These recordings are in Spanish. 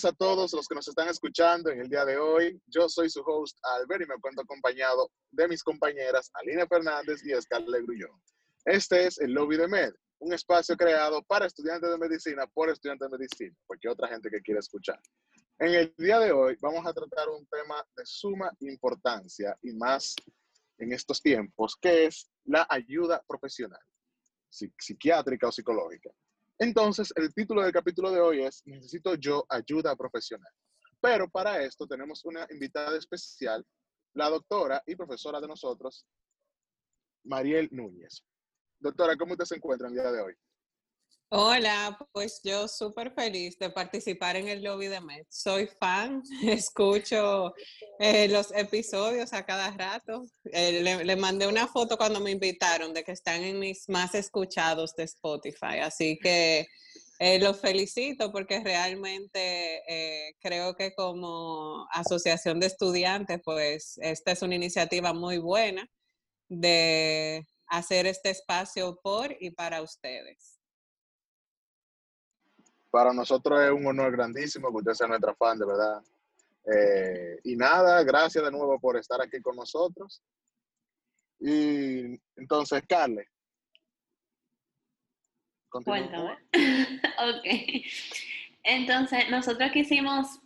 buenas a todos los que nos están escuchando en el día de hoy. Yo soy su host Albert y me cuento acompañado de mis compañeras Aline Fernández y Scarlett Grullón. Este es el Lobby de Med, un espacio creado para estudiantes de medicina por estudiantes de medicina, porque otra gente que quiere escuchar. En el día de hoy vamos a tratar un tema de suma importancia y más en estos tiempos, que es la ayuda profesional, psiquiátrica o psicológica. Entonces, el título del capítulo de hoy es Necesito yo ayuda profesional. Pero para esto tenemos una invitada especial, la doctora y profesora de nosotros, Mariel Núñez. Doctora, ¿cómo usted se encuentra el día de hoy? Hola, pues yo súper feliz de participar en el lobby de MED. Soy fan, escucho eh, los episodios a cada rato. Eh, le, mandé una foto cuando me invitaron de que están en mis más escuchados de Spotify, así que eh, los felicito porque realmente creo que como asociación de estudiantes, pues esta es una iniciativa muy buena de hacer este espacio por y para ustedes. Para nosotros es un honor grandísimo que usted sea nuestra fan, de verdad. Eh, y nada, gracias de nuevo por estar aquí con nosotros. Y entonces, Carle. Cuéntame. ok. Entonces, nosotros quisimos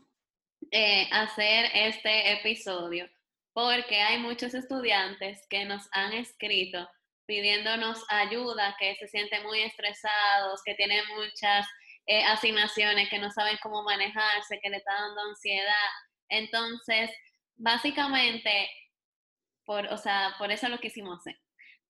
eh, hacer este episodio porque hay muchos estudiantes que nos han escrito pidiéndonos ayuda, que se sienten muy estresados, que tienen muchas eh, asignaciones, que no saben cómo manejarse, que le está dando ansiedad. Entonces, básicamente, por, o sea, por eso lo quisimos hacer,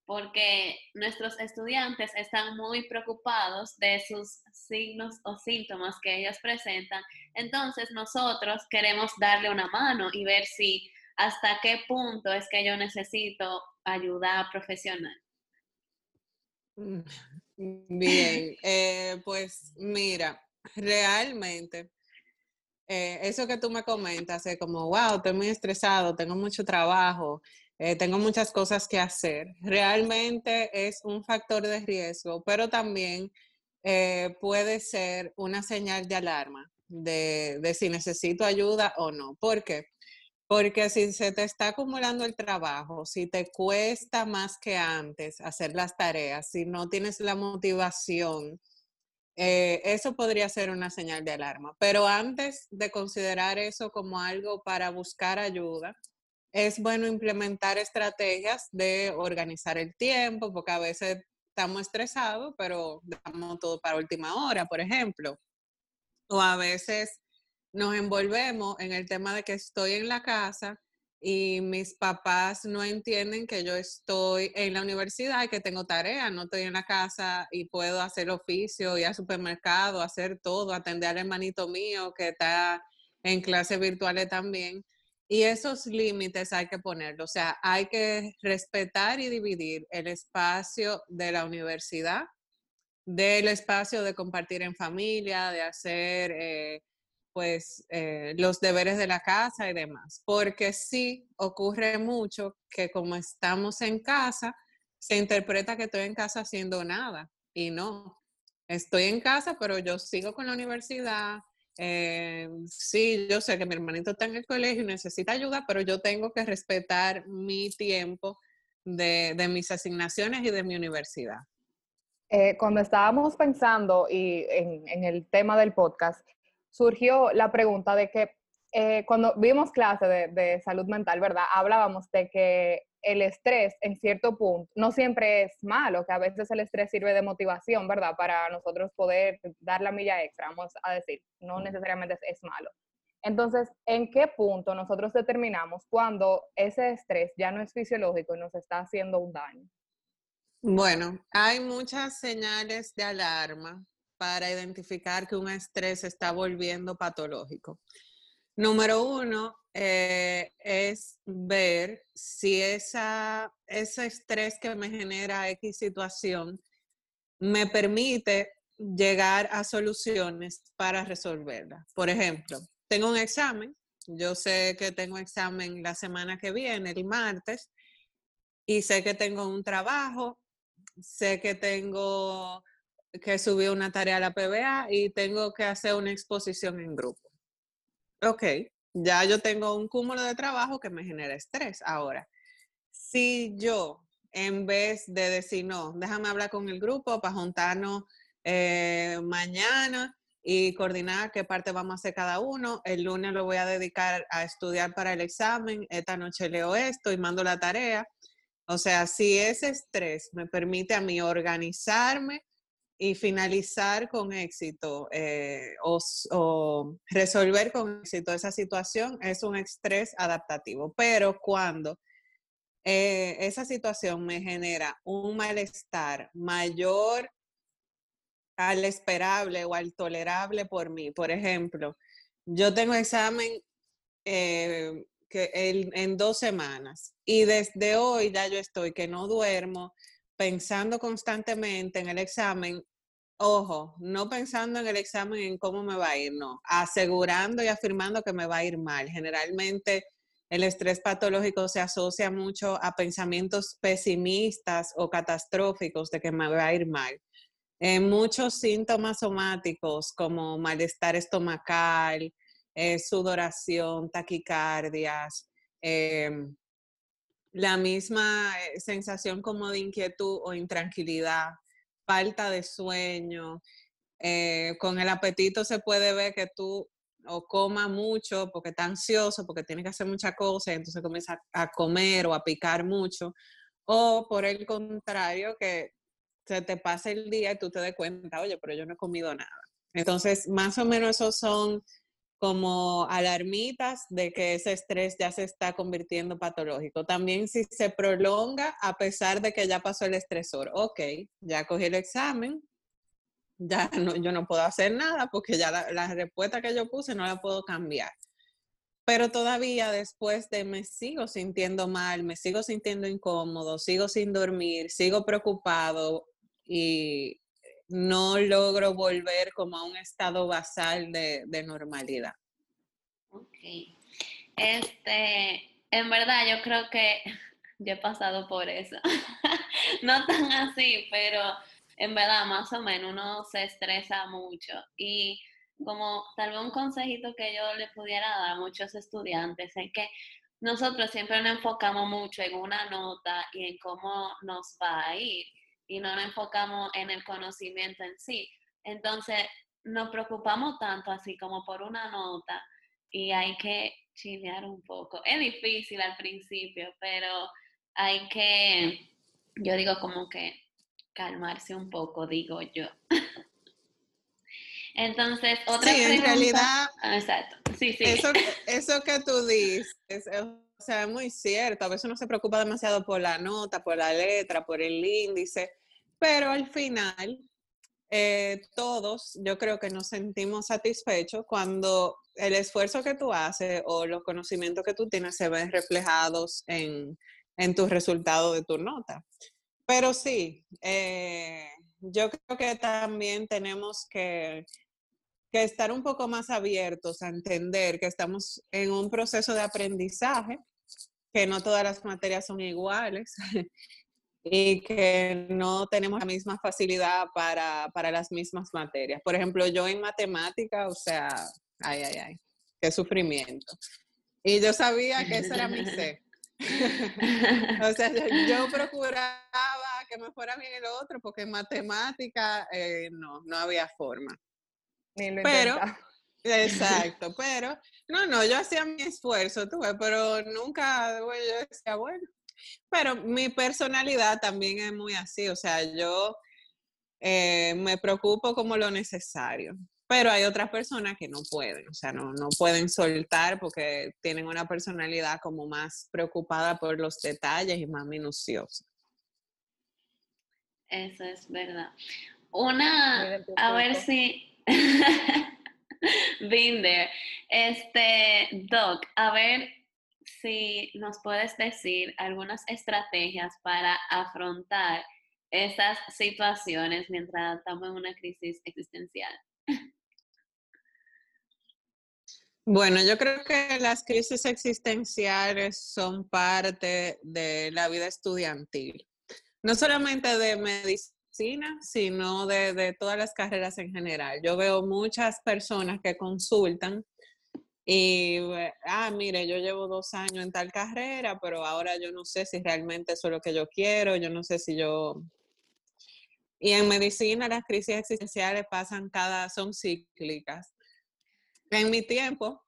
porque nuestros estudiantes están muy preocupados de sus signos o síntomas que ellos presentan. Entonces, nosotros queremos darle una mano y ver si hasta qué punto es que yo necesito ayuda profesional. Bien, eh, pues mira, realmente, eh, eso que tú me comentas, es como, wow, estoy muy estresado, tengo mucho trabajo, eh, tengo muchas cosas que hacer, realmente es un factor de riesgo, pero también puede ser una señal de alarma de, de si necesito ayuda o no. ¿Por qué? Porque si se te está acumulando el trabajo, si te cuesta más que antes hacer las tareas, si no tienes la motivación, eh, eso podría ser una señal de alarma. Pero antes de considerar eso como algo para buscar ayuda, es bueno implementar estrategias de organizar el tiempo, porque a veces estamos estresados, pero damos todo para última hora, por ejemplo. O a veces nos envolvemos en el tema de que estoy en la casa y mis papás no entienden que yo estoy en la universidad y que tengo tareas, no estoy en la casa y puedo hacer oficio, ir al supermercado, hacer todo, atender al hermanito mío que está en clases virtuales también. Y esos límites hay que ponerlos, o sea, hay que respetar y dividir el espacio de la universidad del espacio de compartir en familia, de hacer... Eh, pues eh, los deberes de la casa y demás, porque sí ocurre mucho que como estamos en casa, se interpreta que estoy en casa haciendo nada y no, estoy en casa, pero yo sigo con la universidad. Eh, sí, yo sé que mi hermanito está en el colegio y necesita ayuda, pero yo tengo que respetar mi tiempo de, mis asignaciones y de mi universidad. Eh, cuando estábamos pensando y en, el tema del podcast, surgió la pregunta de que eh, cuando vimos clase de, salud mental, ¿verdad? Hablábamos de que el estrés en cierto punto no siempre es malo, que a veces el estrés sirve de motivación, ¿verdad? Para nosotros poder dar la milla extra, vamos a decir, no necesariamente es, malo. Entonces, ¿en qué punto nosotros determinamos cuando ese estrés ya no es fisiológico y nos está haciendo un daño? Bueno, hay muchas señales de alarma para identificar que un estrés está volviendo patológico. Número uno eh, es ver si esa, ese estrés que me genera X situación me permite llegar a soluciones para resolverla. Por ejemplo, tengo un examen, yo sé que tengo examen la semana que viene, el martes, y sé que tengo un trabajo, sé que tengo que subí una tarea a la PBA y tengo que hacer una exposición en grupo. ok, ya yo tengo un cúmulo de trabajo que me genera estrés. Ahora, si yo, en vez de decir, no, déjame hablar con el grupo para juntarnos eh, mañana y coordinar qué parte vamos a hacer cada uno, el lunes lo voy a dedicar a estudiar para el examen, esta noche leo esto y mando la tarea. O sea, si ese estrés me permite a mí organizarme y finalizar con éxito eh, o, resolver con éxito esa situación, es un estrés adaptativo. Pero cuando eh, esa situación me genera un malestar mayor al esperable o al tolerable por mí, por ejemplo, yo tengo examen eh, que en dos semanas. Y desde hoy ya yo estoy que no duermo, pensando constantemente en el examen. Ojo, no pensando en el examen en cómo me va a ir, no, asegurando y afirmando que me va a ir mal. Generalmente el estrés patológico se asocia mucho a pensamientos pesimistas o catastróficos de que me va a ir mal. En muchos síntomas somáticos como malestar estomacal, eh, sudoración, taquicardias, em, la misma eh, sensación como de inquietud o intranquilidad, falta de sueño. Eh, con el apetito se puede ver que tú o coma mucho porque está ansioso, porque tiene que hacer muchas cosas, entonces comienza a comer o a picar mucho. O por el contrario, que se te pasa el día y tú te des cuenta, oye, pero yo no he comido nada. Entonces, más o menos esos son como alarmitas de que ese estrés ya se está convirtiendo patológico. También si se prolonga a pesar de que ya pasó el estresor. Ok, ya cogí el examen, ya no, yo no puedo hacer nada porque ya la, la respuesta que yo puse no la puedo cambiar. Pero todavía después de me sigo sintiendo mal, me sigo sintiendo incómodo, sigo sin dormir, sigo preocupado y no logro volver como a un estado basal de, normalidad. Ok. Este, en verdad yo creo que yo he pasado por eso. no tan así, pero en verdad más o menos uno se estresa mucho y como tal vez un consejito que yo le pudiera dar a muchos estudiantes es que nosotros siempre nos enfocamos mucho en una nota y en cómo nos va a ir y no nos enfocamos en el conocimiento en sí. Entonces, nos preocupamos tanto así como por una nota y hay que chilear un poco. Es difícil al principio, pero hay que, yo digo como que calmarse un poco, digo yo. Entonces, otra sí, en realidad, ah, exacto. Sí, sí. Eso, eso que tú dices, o sea, es muy cierto. A veces uno se preocupa demasiado por la nota, por la letra, por el índice, pero al final eh, todos yo creo que nos sentimos satisfechos cuando el esfuerzo que tú haces o los conocimientos que tú tienes se ven reflejados en, en tus resultados de tu nota. Pero sí, eh, yo creo que también tenemos que que estar un poco más abiertos a entender que estamos en un proceso de aprendizaje, que no todas las materias son iguales y que no tenemos la misma facilidad para, para las mismas materias. Por ejemplo, yo en matemática, o sea, ay, ay, ay, qué sufrimiento. Y yo sabía que ese era mi C. o sea, yo, procuraba que me fuera bien el otro porque en matemática eh, no, no había forma pero, exacto, pero, no, no, yo hacía mi esfuerzo, tuve, pero nunca, yo decía, bueno, pero mi personalidad también es muy así, o sea, yo eh, me preocupo como lo necesario, pero hay otras personas que no pueden, o sea, no, no pueden soltar porque tienen una personalidad como más preocupada por los detalles y más minuciosa. Eso es verdad. Una, a ver si Binder. Este, Doc, a ver si nos puedes decir algunas estrategias para afrontar esas situaciones mientras estamos en una crisis existencial. Bueno, yo creo que las crisis existenciales son parte de la vida estudiantil, no solamente de medicina sino de, todas las carreras en general. Yo veo muchas personas que consultan Y, ah, mire, yo llevo dos años en tal carrera, pero ahora yo no sé si realmente eso es lo que yo quiero, yo no sé si yo... Y en medicina las crisis existenciales pasan cada, son cíclicas. En mi tiempo,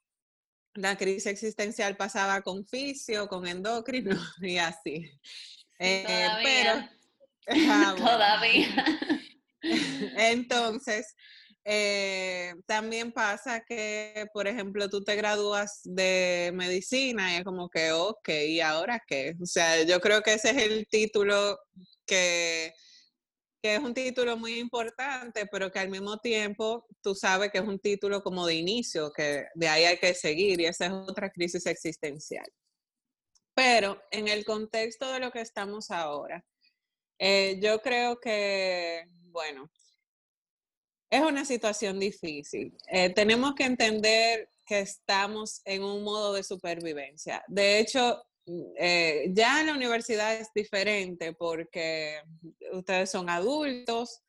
la crisis existencial pasaba con fisio, con endocrino y así. Eh, pero, ah, todavía. Entonces, eh, también pasa que, por ejemplo, tú te gradúas de medicina y es como que, ok, ¿y ahora qué? O sea, yo creo que ese es el título que, que es un título muy importante, pero que al mismo tiempo tú sabes que es un título como de inicio, que de ahí hay que seguir y esa es otra crisis existencial. Pero en el contexto de lo que estamos ahora, eh, yo creo que, bueno, es una situación difícil. Eh, tenemos que entender que estamos en un modo de supervivencia. De hecho, eh, ya en la universidad es diferente porque ustedes son adultos,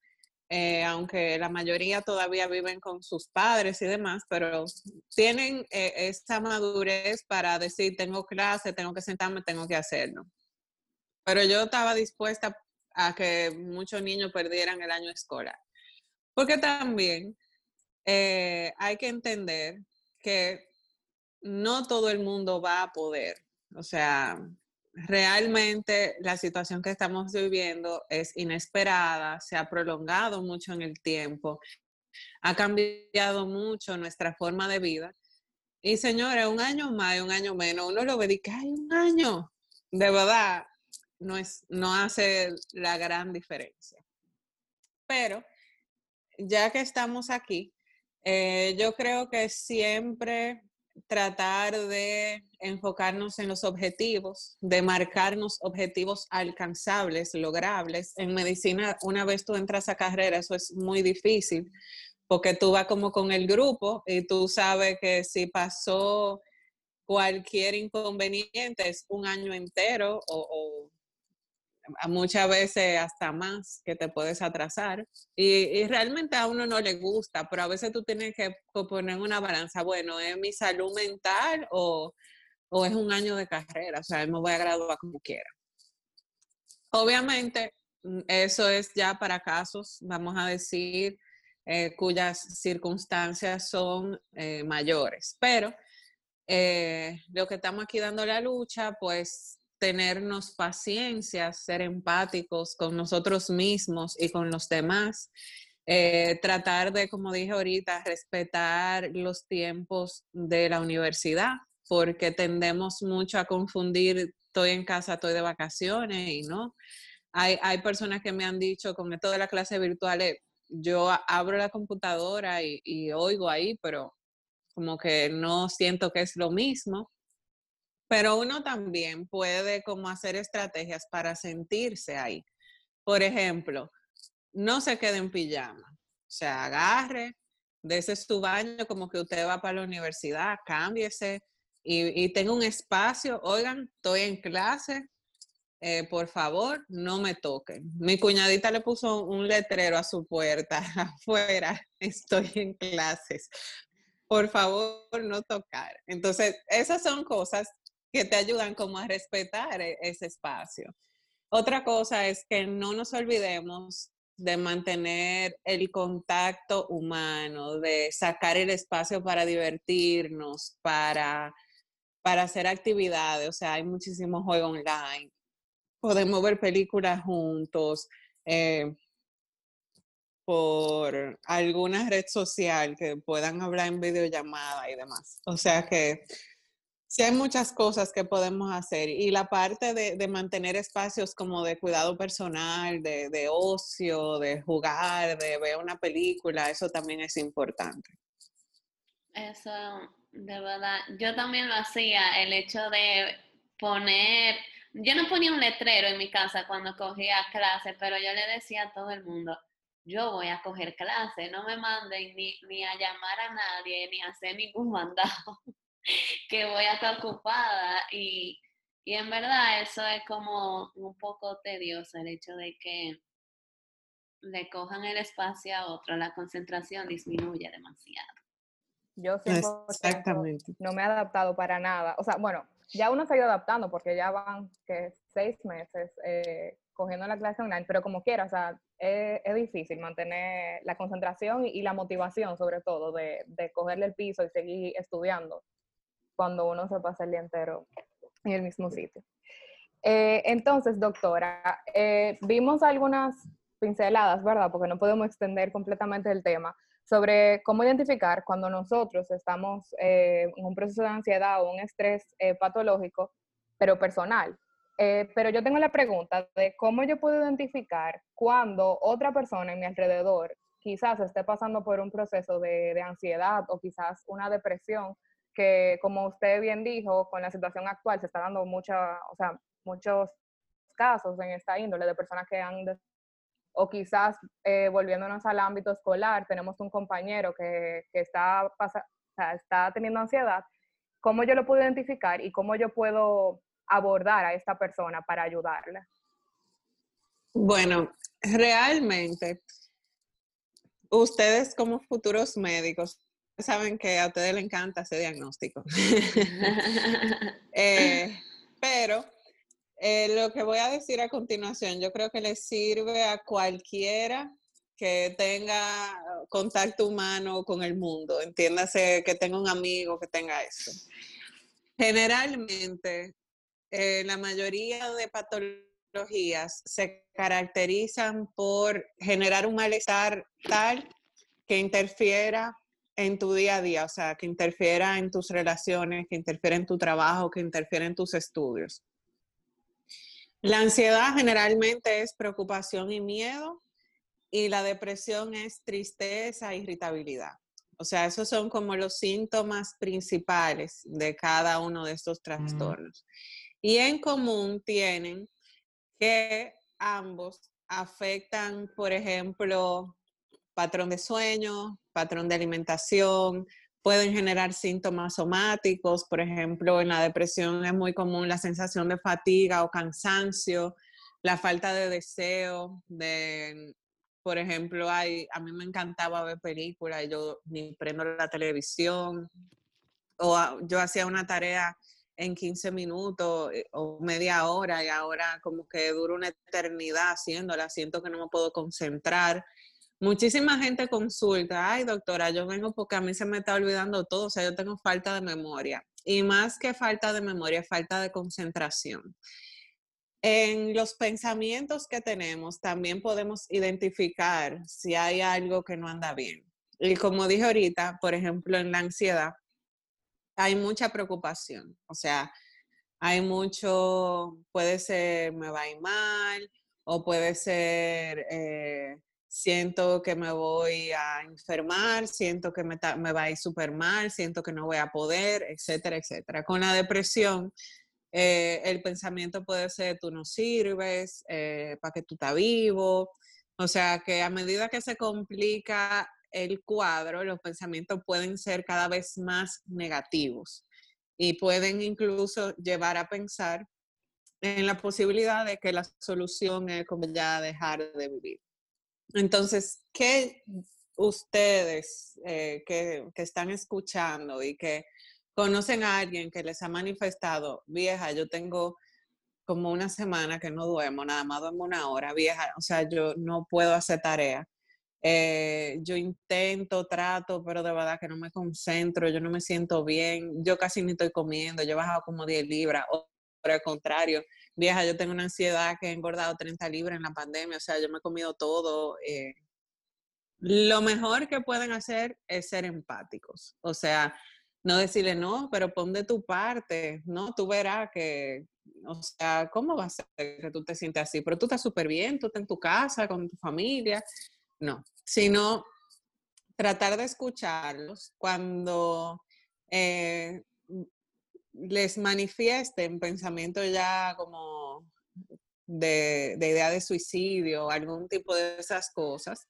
eh, aunque la mayoría todavía viven con sus padres y demás, pero tienen esta madurez para decir, tengo clase, tengo que sentarme, tengo que hacerlo. Pero yo estaba dispuesta a que muchos niños perdieran el año escolar. Porque también eh, hay que entender que no todo el mundo va a poder. O sea, realmente la situación que estamos viviendo es inesperada, se ha prolongado mucho en el tiempo, ha cambiado mucho nuestra forma de vida. Y señores, un año más y un año menos, uno lo ve y hay un año. De verdad, no, es, no hace la gran diferencia. Pero ya que estamos aquí, eh, yo creo que siempre tratar de enfocarnos en los objetivos, de marcarnos objetivos alcanzables, logrables. En medicina, una vez tú entras a carrera, eso es muy difícil, porque tú vas como con el grupo y tú sabes que si pasó cualquier inconveniente es un año entero o muchas veces hasta más que te puedes atrasar. Y, realmente a uno no le gusta, pero a veces tú tienes que poner una balanza, bueno, ¿es mi salud mental o, o es un año de carrera? O sea, me voy a graduar como quiera. Obviamente, mm, eso es ya para casos, vamos a decir, eh, cuyas circunstancias son eh, mayores, pero eh, lo que estamos aquí dando la lucha, pues tenernos paciencia, ser empáticos con nosotros mismos y con los demás. Eh, tratar de, como dije ahorita, respetar los tiempos de la universidad, porque tendemos mucho a confundir, estoy en casa, estoy de vacaciones y no. Hay, hay personas que me han dicho, con esto de la clase virtual, yo abro la computadora y oigo ahí, pero como que no siento que es lo mismo. Pero uno también puede como hacer estrategias para sentirse ahí. Por ejemplo, no se quede en pijama. O sea, agarre, ese su baño como que usted va para la universidad, cámbiese y, tenga un espacio. Oigan, estoy en clase, eh, por favor, no me toquen. Mi cuñadita le puso un letrero a su puerta afuera, estoy en clases. Por favor, no tocar. Entonces, esas son cosas que te ayudan como a respetar e, ese espacio. Otra cosa es que no nos olvidemos de mantener el contacto humano, de sacar el espacio para divertirnos, para, para hacer actividades. O sea, hay muchísimos juegos online. Podemos ver películas juntos eh, por alguna red social que puedan hablar en videollamada y demás. O sea que Sí, hay muchas cosas que podemos hacer y la parte de, mantener espacios como de cuidado personal, de, ocio, de jugar, de ver una película, eso también es importante. Eso, de verdad, yo también lo hacía, el hecho de poner, yo no ponía un letrero en mi casa cuando cogía clase, pero yo le decía a todo el mundo, yo voy a coger clase, no me manden ni, ni a llamar a nadie, ni a hacer ningún mandado. que voy a estar ocupada y, y en verdad eso es como un poco tedioso el hecho de que le cojan el espacio a otro, la concentración disminuye demasiado. Yo siempre Exactamente. no me he adaptado para nada. O sea, bueno, ya uno se ha ido adaptando porque ya van que seis meses eh, cogiendo la clase online, pero como quiera, o sea, es, es difícil mantener la concentración y, y, la motivación sobre todo de, de cogerle el piso y seguir estudiando cuando uno se pasa el día entero en el mismo sitio. Eh, entonces, doctora, eh, vimos algunas pinceladas, ¿verdad? Porque no podemos extender completamente el tema sobre cómo identificar cuando nosotros estamos eh, en un proceso de ansiedad o un estrés eh, patológico, pero personal. Eh, pero yo tengo la pregunta de cómo yo puedo identificar cuando otra persona en mi alrededor quizás esté pasando por un proceso de, de ansiedad o quizás una depresión que, como usted bien dijo, con la situación actual se está dando mucha, o sea, muchos casos en esta índole de personas que han o quizás eh, volviéndonos al ámbito escolar, tenemos un compañero que, que está, o está teniendo ansiedad, ¿cómo yo lo puedo identificar y cómo yo puedo abordar a esta persona para ayudarla? Bueno, realmente, ustedes como futuros médicos saben que a ustedes les encanta ese diagnóstico. eh, pero eh, lo que voy a decir a continuación, yo creo que le sirve a cualquiera que tenga contacto humano con el mundo, entiéndase que tenga un amigo que tenga eso. Generalmente, eh, la mayoría de patologías se caracterizan por generar un malestar tal que interfiera en tu día a día, o sea, que interfiera en tus relaciones, que interfiera en tu trabajo, que interfiera en tus estudios. La ansiedad generalmente es preocupación y miedo y la depresión es tristeza e irritabilidad. O sea, esos son como los síntomas principales de cada uno de estos trastornos. Y en común tienen que ambos afectan, por ejemplo, patrón de sueño, patrón de alimentación, pueden generar síntomas somáticos, por ejemplo, en la depresión es muy común la sensación de fatiga o cansancio, la falta de deseo, de, por ejemplo, hay, a mí me encantaba ver películas, yo ni prendo la televisión, o yo hacía una tarea en 15 minutos eh, o media hora y ahora como que dura una eternidad haciéndola, siento que no me puedo concentrar. Muchísima gente consulta, ay doctora, yo vengo porque a mí se me está olvidando todo, o sea, yo tengo falta de memoria. Y más que falta de memoria, falta de concentración. En los pensamientos que tenemos también podemos identificar si hay algo que no anda bien. Y como dije ahorita, por ejemplo, en la ansiedad, hay mucha preocupación. O sea, hay mucho, puede ser me va a ir mal, o puede ser eh, siento que me voy a enfermar, siento que me, va a ir súper mal, siento que no voy a poder, etcétera, etcétera. Con la depresión, eh, el pensamiento puede ser tú no sirves, eh, para que tú estás vivo. O sea que a medida que se complica el cuadro, los pensamientos pueden ser cada vez más negativos y pueden incluso llevar a pensar en la posibilidad de que la solución es como ya dejar de vivir. Entonces, ¿qué ustedes eh, que, que, están escuchando y que conocen a alguien que les ha manifestado, vieja, yo tengo como una semana que no duermo, nada más duermo una hora, vieja, o sea, yo no puedo hacer tarea. Eh, yo intento, trato, pero de verdad que no me concentro, yo no me siento bien, yo casi ni estoy comiendo, yo he bajado como 10 libras, o por el contrario, vieja, yo tengo una ansiedad que he engordado 30 libras en la pandemia, o sea, yo me he comido todo. Eh. Lo mejor que pueden hacer es ser empáticos, o sea, no decirle no, pero pon de tu parte, no, tú verás que, o sea, ¿cómo va a ser que tú te sientes así? Pero tú estás súper bien, tú estás en tu casa, con tu familia, no, sino tratar de escucharlos cuando eh, les manifiesten pensamiento ya como de, idea de suicidio, algún tipo de esas cosas,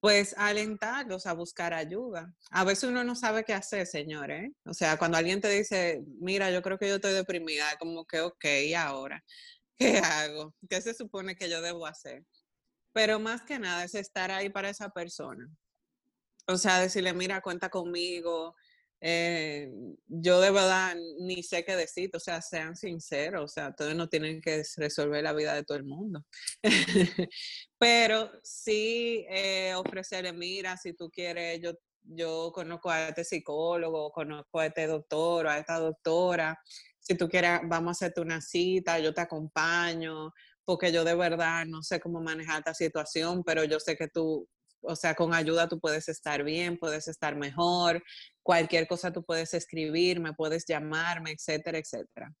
pues alentarlos a buscar ayuda. A veces uno no sabe qué hacer, señores. ¿eh? O sea, cuando alguien te dice, mira, yo creo que yo estoy deprimida, como que, ok, ¿y ahora? ¿Qué hago? ¿Qué se supone que yo debo hacer? Pero más que nada es estar ahí para esa persona. O sea, decirle, mira, cuenta conmigo, eh, yo de verdad ni sé qué decir, o sea, sean sinceros, o sea, todos no tienen que resolver la vida de todo el mundo. Pero sí eh, ofrecerle, mira, si tú quieres, yo, yo conozco a este psicólogo, conozco a este doctor o a esta doctora, si tú quieres, vamos a hacerte una cita, yo te acompaño, porque yo de verdad no sé cómo manejar esta situación, pero yo sé que tú o sea, con ayuda tú puedes estar bien, puedes estar mejor, cualquier cosa tú puedes escribirme, puedes llamarme, etcétera, etcétera.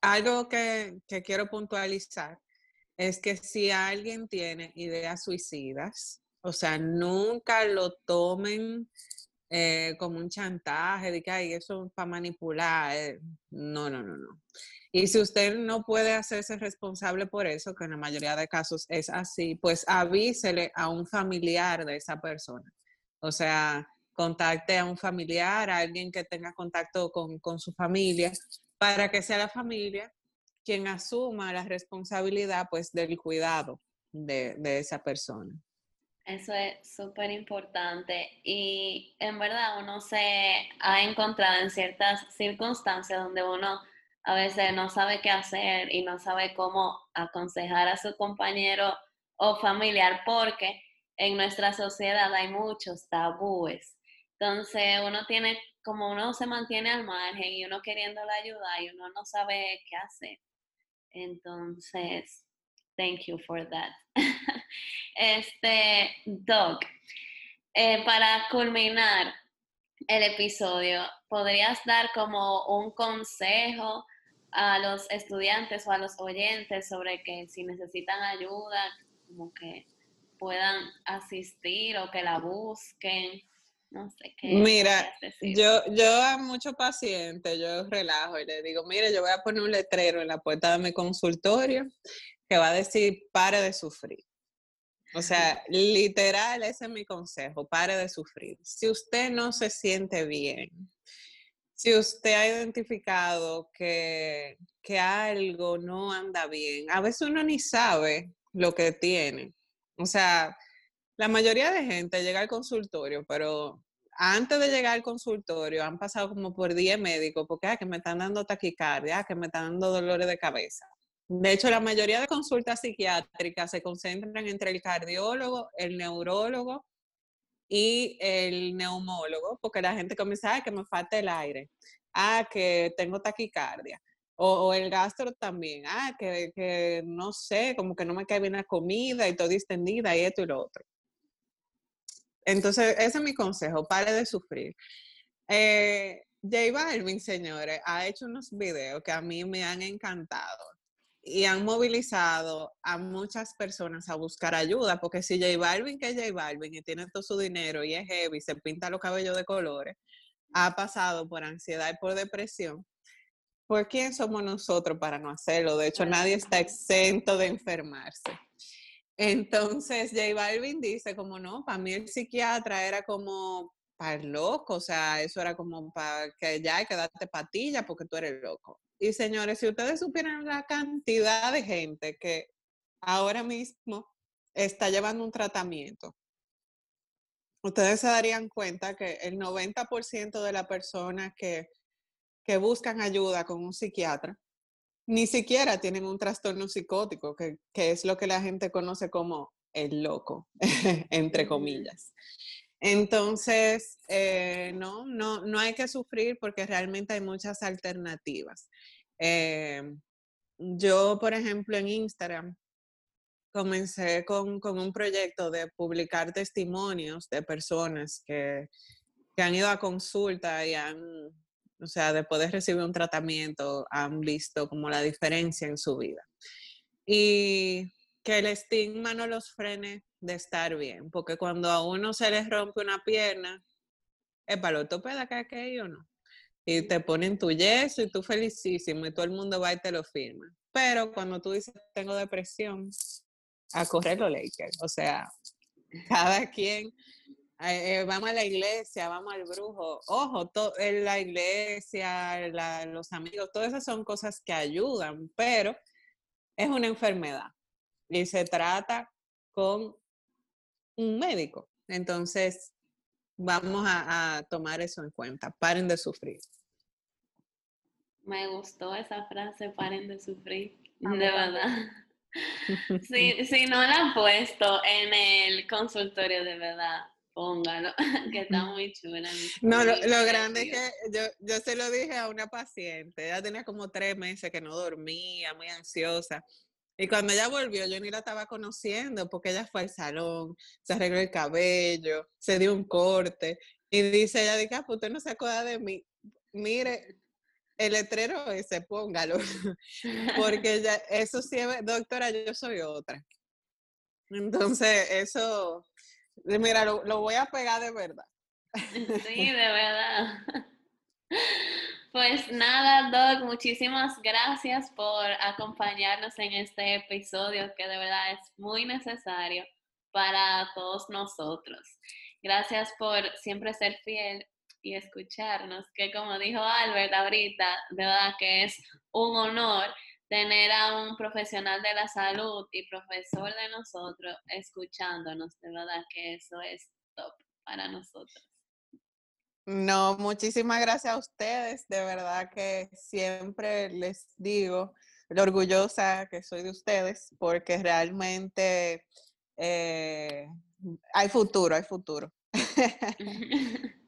Algo que, quiero puntualizar es que si alguien tiene ideas suicidas, o sea, nunca lo tomen eh, como un chantaje de que Ay, eso es para manipular. Eh, no, no, no, no. Y si usted no puede hacerse responsable por eso, que en la mayoría de casos es así, pues avísele a un familiar de esa persona. O sea, contacte a un familiar, a alguien que tenga contacto con, su familia, para que sea la familia quien asuma la responsabilidad pues del cuidado de, de esa persona. Eso es súper importante y en verdad uno se ha encontrado en ciertas circunstancias donde uno a veces no sabe qué hacer y no sabe cómo aconsejar a su compañero o familiar porque en nuestra sociedad hay muchos tabúes. Entonces uno tiene, como uno se mantiene al margen y uno queriendo la ayuda y uno no sabe qué hacer. Entonces, thank you for that. este, Doc, eh, para culminar el episodio, ¿podrías dar como un consejo a los estudiantes o a los oyentes sobre que si necesitan ayuda, como que puedan asistir o que la busquen. No sé qué. Mira, yo, yo a muchos pacientes, yo relajo y le digo, mire, yo voy a poner un letrero en la puerta de mi consultorio que va a decir, pare de sufrir. O sea, literal, ese es mi consejo, pare de sufrir. Si usted no se siente bien, si usted ha identificado que, algo no anda bien, a veces uno ni sabe lo que tiene. O sea, la mayoría de gente llega al consultorio, pero antes de llegar al consultorio han pasado como por 10 médicos porque ah, que me están dando taquicardia, ah, que me están dando dolores de cabeza. De hecho, la mayoría de consultas psiquiátricas se concentran entre el cardiólogo, el neurólogo y el neumólogo, porque la gente comienza, a que me falta el aire, ah, que tengo taquicardia, o, el gastro también, ah, que, que, no sé, como que no me cae bien la comida y estoy distendida y esto y lo otro. Entonces, ese es mi consejo, pare de sufrir. Eh, J Balvin, señores, ha hecho unos videos que a mí me han encantado y han movilizado a muchas personas a buscar ayuda, porque si J Balvin, que es J Balvin, y tiene todo su dinero y es heavy, se pinta los cabellos de colores, ha pasado por ansiedad y por depresión, ¿por quién somos nosotros para no hacerlo? De hecho, nadie está exento de enfermarse. Entonces, J Balvin dice, como no, para mí el psiquiatra era como para el loco, o sea, eso era como para que ya hay que darte patilla porque tú eres loco. Y señores, si ustedes supieran la cantidad de gente que ahora mismo está llevando un tratamiento, ustedes se darían cuenta que el 90% de las personas que, que buscan ayuda con un psiquiatra ni siquiera tienen un trastorno psicótico, que, que es lo que la gente conoce como el loco, entre comillas. Entonces, eh, no, no, no hay que sufrir porque realmente hay muchas alternativas. Eh, yo, por ejemplo, en Instagram comencé con, un proyecto de publicar testimonios de personas que, que han ido a consulta y han, o sea, de recibir un tratamiento, han visto como la diferencia en su vida. Y que el estigma no los frene de estar bien, porque cuando a uno se les rompe una pierna, es para el ortopeda que hay o no. Y te ponen tu yeso y tú felicísimo y todo el mundo va y te lo firma. Pero cuando tú dices tengo depresión, a correr los Lakers. O sea, cada quien, eh, eh, vamos a la iglesia, vamos al brujo. Ojo, en la iglesia, los amigos, todas esas son cosas que ayudan, pero es una enfermedad y se trata con un médico. Entonces, vamos a, tomar eso en cuenta. Paren de sufrir. Me gustó esa frase, paren de sufrir, de verdad. Si, si no la han puesto en el consultorio, de verdad, póngalo, que está muy chula. No, lo, grande es que yo, yo se lo dije a una paciente, ella tenía como tres meses que no dormía, muy ansiosa. Y cuando ella volvió, yo ni la estaba conociendo porque ella fue al salón, se arregló el cabello, se dio un corte y dice ella, dice, ah, pues usted no se acuerda de mí. Mire, el letrero ese, póngalo. porque ya, eso sí, doctora, yo soy otra. Entonces, eso, mira, lo, lo voy a pegar de verdad. Sí, de verdad. Pues nada, Doc, muchísimas gracias por acompañarnos en este episodio que de verdad es muy necesario para todos nosotros. Gracias por siempre ser fiel y escucharnos, que como dijo Albert ahorita, de verdad que es un honor tener a un profesional de la salud y profesor de nosotros escuchándonos, de verdad que eso es top para nosotros. No, muchísimas gracias a ustedes. De verdad que siempre les digo lo orgullosa que soy de ustedes porque realmente eh, hay futuro, hay futuro.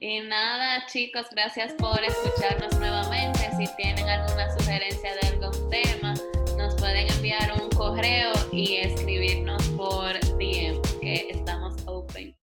Y nada, chicos, gracias por escucharnos nuevamente. Si tienen alguna sugerencia de algún tema, nos pueden enviar un correo y escribirnos